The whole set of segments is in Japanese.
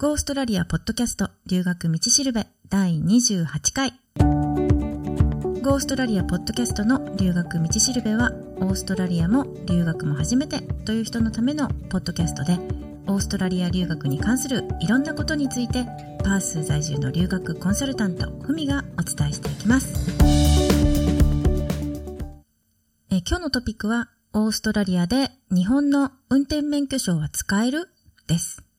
ゴーストラリアポッドキャスト留学道しるべ第28回。ゴーストラリアポッドキャストの留学道しるべは、オーストラリアも留学も初めてという人のためのポッドキャストで、オーストラリア留学に関するいろんなことについて、パース在住の留学コンサルタント、ふみがお伝えしていきます。え今日のトピックは、オーストラリアで日本の運転免許証は使える？です。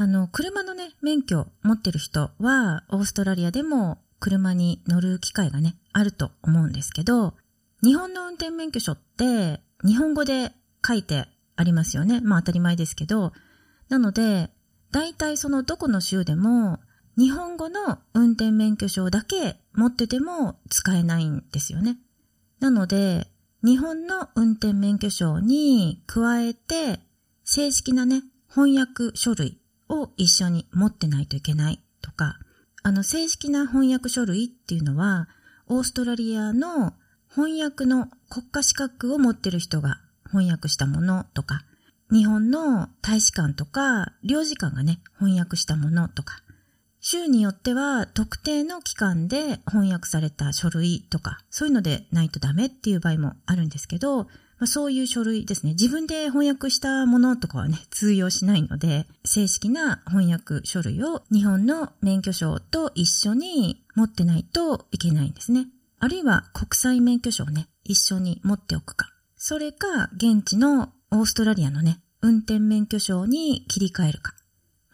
あの、車のね、免許持ってる人は、オーストラリアでも車に乗る機会がね、あると思うんですけど、日本の運転免許証って日本語で書いてありますよね。まあ当たり前ですけど。なので、大体そのどこの州でも日本語の運転免許証だけ持ってても使えないんですよね。なので、日本の運転免許証に加えて正式なね、翻訳書類を一緒に持ってないといけないとか、あの正式な翻訳書類っていうのは、オーストラリアの翻訳の国家資格を持ってる人が翻訳したものとか、日本の大使館とか領事館がね、翻訳したものとか、州によっては特定の期間で翻訳された書類とか、そういうのでないとダメっていう場合もあるんですけど、まあ、そういう書類ですね。自分で翻訳したものとかはね、通用しないので、正式な翻訳書類を日本の免許証と一緒に持ってないといけないんですね。あるいは国際免許証をね、一緒に持っておくか。それか、現地のオーストラリアのね、運転免許証に切り替えるか。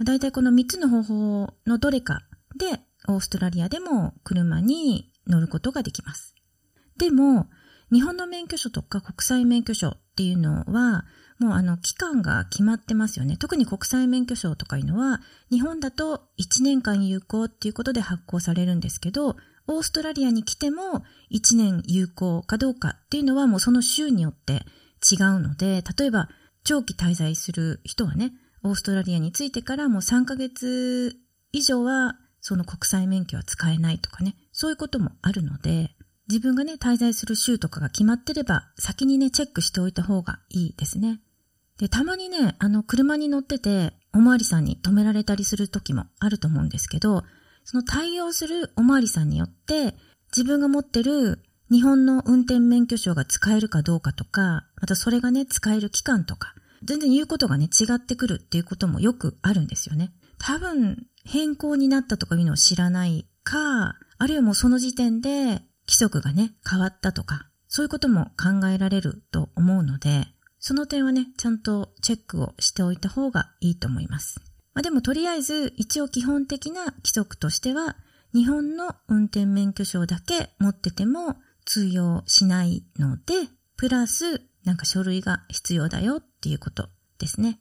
だいたいこの3つの方法のどれかで、オーストラリアでも車に乗ることができます。でも、日本の免許証とか国際免許証っていうのは、もうあの期間が決まってますよね。特に国際免許証とかいうのは、日本だと1年間有効っていうことで発行されるんですけど、オーストラリアに来ても1年有効かどうかっていうのはもうその州によって違うので、例えば長期滞在する人はね、オーストラリアに着いてからもう3ヶ月以上はその国際免許は使えないとかね、そういうこともあるので、自分がね、滞在する州とかが決まってれば、先にね、チェックしておいた方がいいですね。で、たまにね、あの、車に乗ってて、おまわりさんに止められたりする時もあると思うんですけど、その対応するおまわりさんによって、自分が持ってる日本の運転免許証が使えるかどうかとか、またそれがね、使える期間とか、全然言うことがね、違ってくるっていうこともよくあるんですよね。多分、変更になったとかいうのを知らないか、あるいはもうその時点で規則がね、変わったとか、そういうことも考えられると思うので、その点はね、ちゃんとチェックをしておいた方がいいと思います。まあ、でもとりあえず一応基本的な規則としては、日本の運転免許証だけ持ってても通用しないので、プラスなんか書類が必要だよっていうことですね。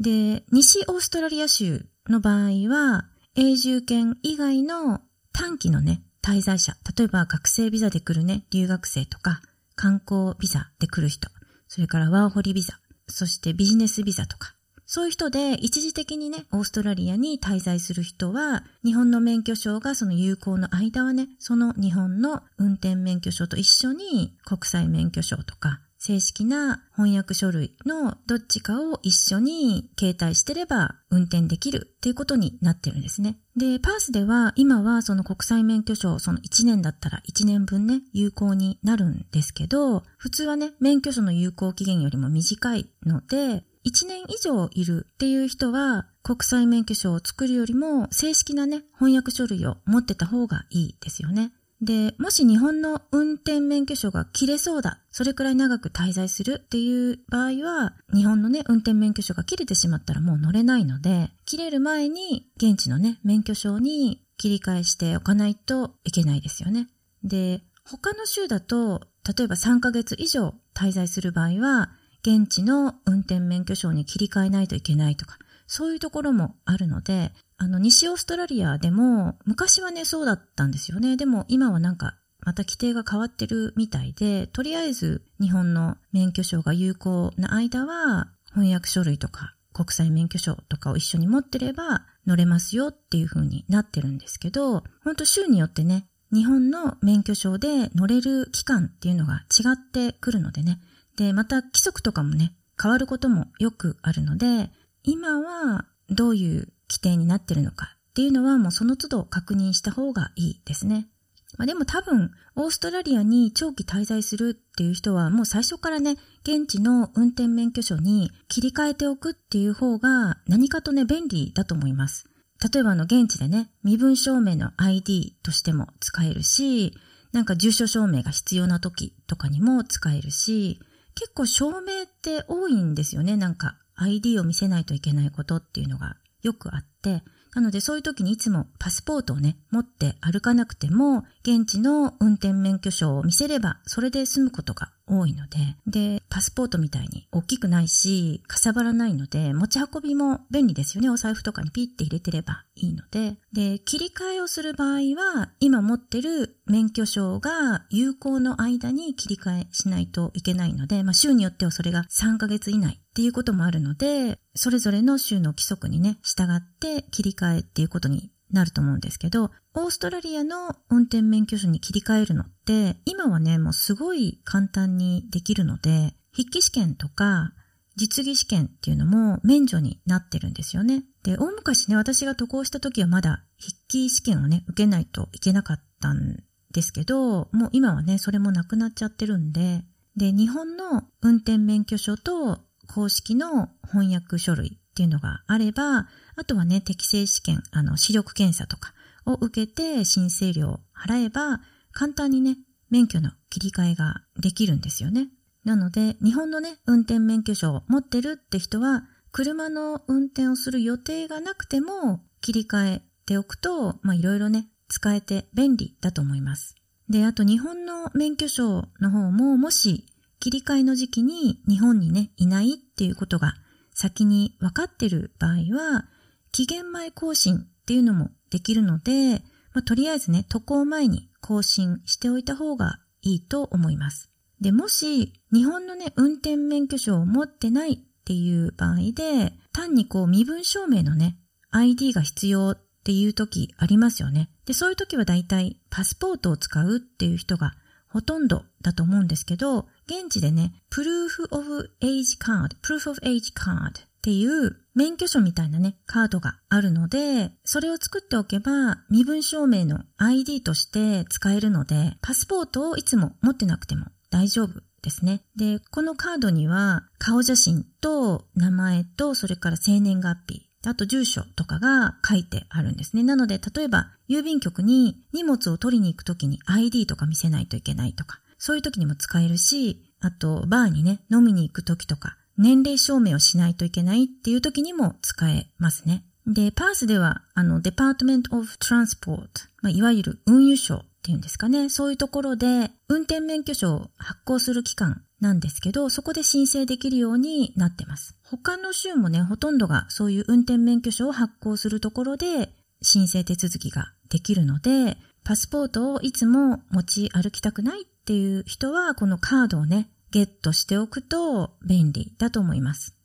で、西オーストラリア州の場合は、永住権以外の短期のね、滞在者、例えば学生ビザで来るね、留学生とか、観光ビザで来る人、それからワーホリビザ、そしてビジネスビザとか、そういう人で一時的にね、オーストラリアに滞在する人は、日本の免許証がその有効の間はね、その日本の運転免許証と一緒に国際免許証とか、正式な翻訳書類のどっちかを一緒に携帯してれば運転できるっていうことになってるんですね。で、パースでは今はその国際免許証、その1年だったら1年分ね、有効になるんですけど、普通はね、免許証の有効期限よりも短いので、1年以上いるっていう人は国際免許証を作るよりも正式なね、翻訳書類を持ってた方がいいですよね。で、もし日本の運転免許証が切れそうだ、それくらい長く滞在するっていう場合は、日本のね、運転免許証が切れてしまったらもう乗れないので、切れる前に現地のね、免許証に切り替えしておかないといけないですよね。で、他の州だと、例えば3ヶ月以上滞在する場合は、現地の運転免許証に切り替えないといけないとか、そういうところもあるので、あの、西オーストラリアでも、昔はね、そうだったんですよね。でも今はなんか、また規定が変わってるみたいで、とりあえず日本の免許証が有効な間は、翻訳書類とか国際免許証とかを一緒に持ってれば乗れますよっていう風になってるんですけど、ほんと州によってね、日本の免許証で乗れる期間っていうのが違ってくるのでね。で、また規則とかもね、変わることもよくあるので、今はどういう規定になってるのかっていうのはもうその都度確認した方がいいですね。まあ、でも多分、オーストラリアに長期滞在するっていう人はもう最初からね、現地の運転免許証に切り替えておくっていう方が何かとね、便利だと思います。例えばあの現地でね、身分証明の ID としても使えるし、なんか住所証明が必要な時とかにも使えるし、結構証明って多いんですよね。なんか ID を見せないといけないことっていうのがよくあって、なのでそういう時にいつもパスポートをね、持って歩かなくても、現地の運転免許証を見せれば、それで済むことが多いので、で、パスポートみたいに大きくないし、かさばらないので、持ち運びも便利ですよね。お財布とかにピッて入れてればいいので。で、切り替えをする場合は、今持ってる免許証が有効の間に切り替えしないといけないので、まあ州によってはそれが3ヶ月以内っていうこともあるので、それぞれの州の規則にね、従って切り替えっていうことになると思うんですけど、オーストラリアの運転免許証に切り替えるのって、今はね、もうすごい簡単にできるので、筆記試験とか実技試験っていうのも免除になってるんですよね。で、大昔ね、私が渡航した時はまだ筆記試験をね、受けないといけなかったんですけど、もう今はね、それもなくなっちゃってるんで、で、日本の運転免許証と公式の翻訳書類っていうのがあれば、あとはね、適正試験、あの、視力検査とかを受けて申請料を払えば、簡単にね、免許の切り替えができるんですよね。なので、日本のね、運転免許証を持ってるって人は、車の運転をする予定がなくても切り替えておくと、まあいろいろね、使えて便利だと思います。で、あと日本の免許証の方も、もし切り替えの時期に日本にね、いないっていうことが先に分かってる場合は、期限前更新っていうのもできるので、まあ、とりあえずね、渡航前に更新しておいた方がいいと思います。で、もし、日本のね、運転免許証を持ってないっていう場合で、単にこう、身分証明のね、ID が必要っていう時ありますよね。で、そういう時は大体パスポートを使うっていう人がほとんどだと思うんですけど、現地でね、Proof of Age Card、Proof of Age Card っていう免許証みたいなね、カードがあるので、それを作っておけば身分証明の ID として使えるので、パスポートをいつも持ってなくても大丈夫ですね。で、このカードには顔写真と名前とそれから生年月日、あと住所とかが書いてあるんですね。なので、例えば郵便局に荷物を取りに行くときに ID とか見せないといけないとか、そういう時にも使えるし、あとバーにね、飲みに行く時とか、年齢証明をしないといけないっていう時にも使えますね。で、パースでは、あの、デパートメントオブトランスポート、まあ、いわゆる運輸省っていうんですかね。そういうところで、運転免許証を発行する期間なんですけど、そこで申請できるようになってます。他の州もね、ほとんどがそういう運転免許証を発行するところで、申請手続きができるので、パスポートをいつも持ち歩きたくないっていう人は、このカードをね、ゲットしておくと便利だと思います。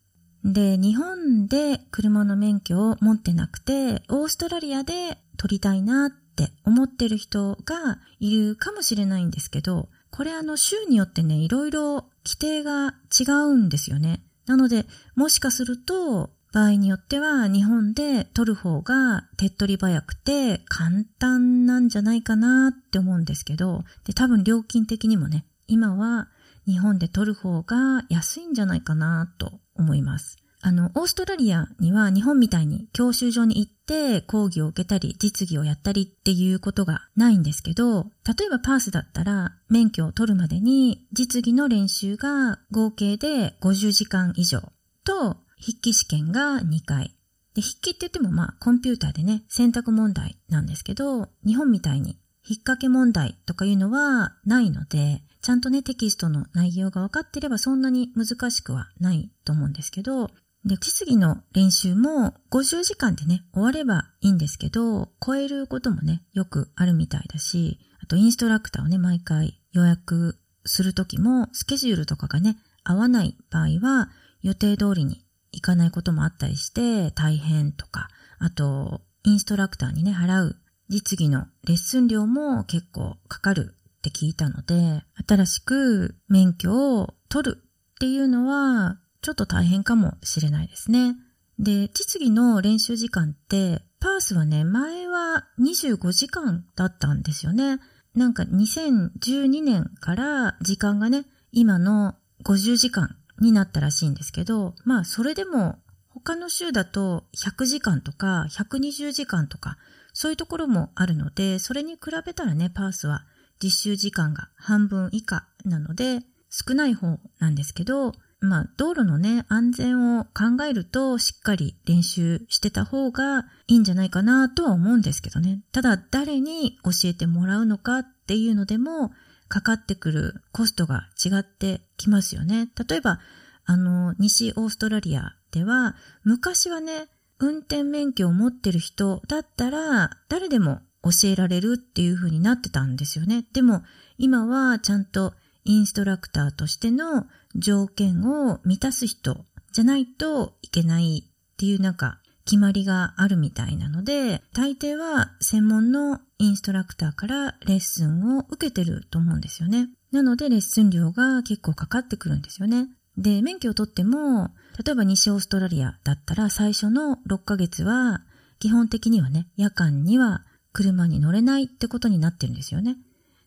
で、日本で車の免許を持ってなくて、オーストラリアで取りたいなって思ってる人がいるかもしれないんですけど、これあの州によってね、いろいろ規定が違うんですよね。なので、もしかすると、場合によっては日本で取る方が手っ取り早くて簡単なんじゃないかなって思うんですけど、で、多分料金的にもね、今は日本で取る方が安いんじゃないかなと思います。あの、オーストラリアには日本みたいに教習所に行って講義を受けたり実技をやったりっていうことがないんですけど、例えばパースだったら免許を取るまでに実技の練習が合計で50時間以上と筆記試験が2回。で、筆記って言ってもまあコンピューターでね、選択問題なんですけど、日本みたいに引っ掛け問題とかいうのはないので、ちゃんとね、テキストの内容が分かってればそんなに難しくはないと思うんですけど、で、実技の練習も50時間でね、終わればいいんですけど、超えることもね、よくあるみたいだし、あとインストラクターをね、毎回予約するときも、スケジュールとかがね、合わない場合は、予定通りに行かないこともあったりして大変とか、あと、インストラクターにね、払う実技のレッスン料も結構かかるって聞いたので、新しく免許を取るっていうのは、ちょっと大変かもしれないですね。で、実技の練習時間って、パースはね、前は25時間だったんですよね。なんか2012年から時間がね、今の50時間になったらしいんですけど、まあそれでも他の州だと100時間とか120時間とかそういうところもあるので、それに比べたらね、パースは実習時間が半分以下なので少ない方なんですけど、まあ道路のね、安全を考えるとしっかり練習してた方がいいんじゃないかなとは思うんですけどね。ただ誰に教えてもらうのかっていうのでもかかってくるコストが違ってきますよね。例えば、あの、西オーストラリアでは、昔はね、運転免許を持ってる人だったら、誰でも教えられるっていう風になってたんですよね。でも、今はちゃんとインストラクターとしての条件を満たす人じゃないといけないっていうなんか決まりがあるみたいなので、大抵は専門のインストラクターからレッスンを受けてると思うんですよね。なのでレッスン料が結構かかってくるんですよね。で、免許を取っても、例えば西オーストラリアだったら最初の6ヶ月は、基本的にはね、夜間には車に乗れないってことになってるんですよね。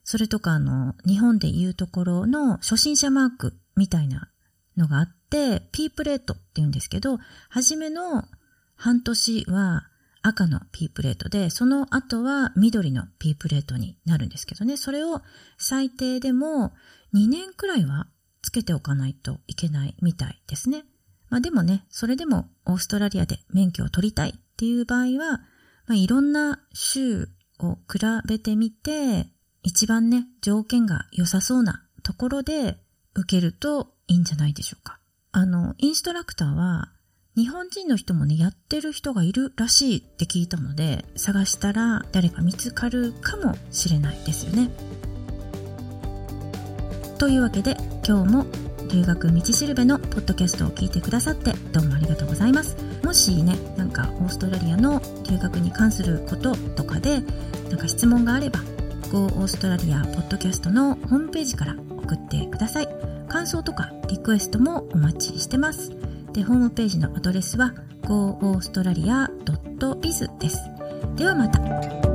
それとかあの、日本で言うところの初心者マークみたいなのがあって、P プレートって言うんですけど、初めの半年は赤の P プレートで、その後は緑の P プレートになるんですけどね、それを最低でも2年くらいはつけておかないといけないみたいですね。まあでもね、それでもオーストラリアで免許を取りたいっていう場合は、まあ、いろんな州を比べてみて、一番ね、条件が良さそうなところで受けるといいんじゃないでしょうか。あの、インストラクターは日本人の人もね、やってる人がいるらしいって聞いたので、探したら誰か見つかるかもしれないですよね。というわけで、今日も留学道しるべのポッドキャストを聞いてくださってどうもありがとうございます。もしね、なんかオーストラリアの留学に関することとかで、なんか質問があれば、Go オーストラリアポッドキャストのホームページから送ってください。感想とかリクエストもお待ちしてます。で、ホームページのアドレスは goaustralia.biz です。ではまた。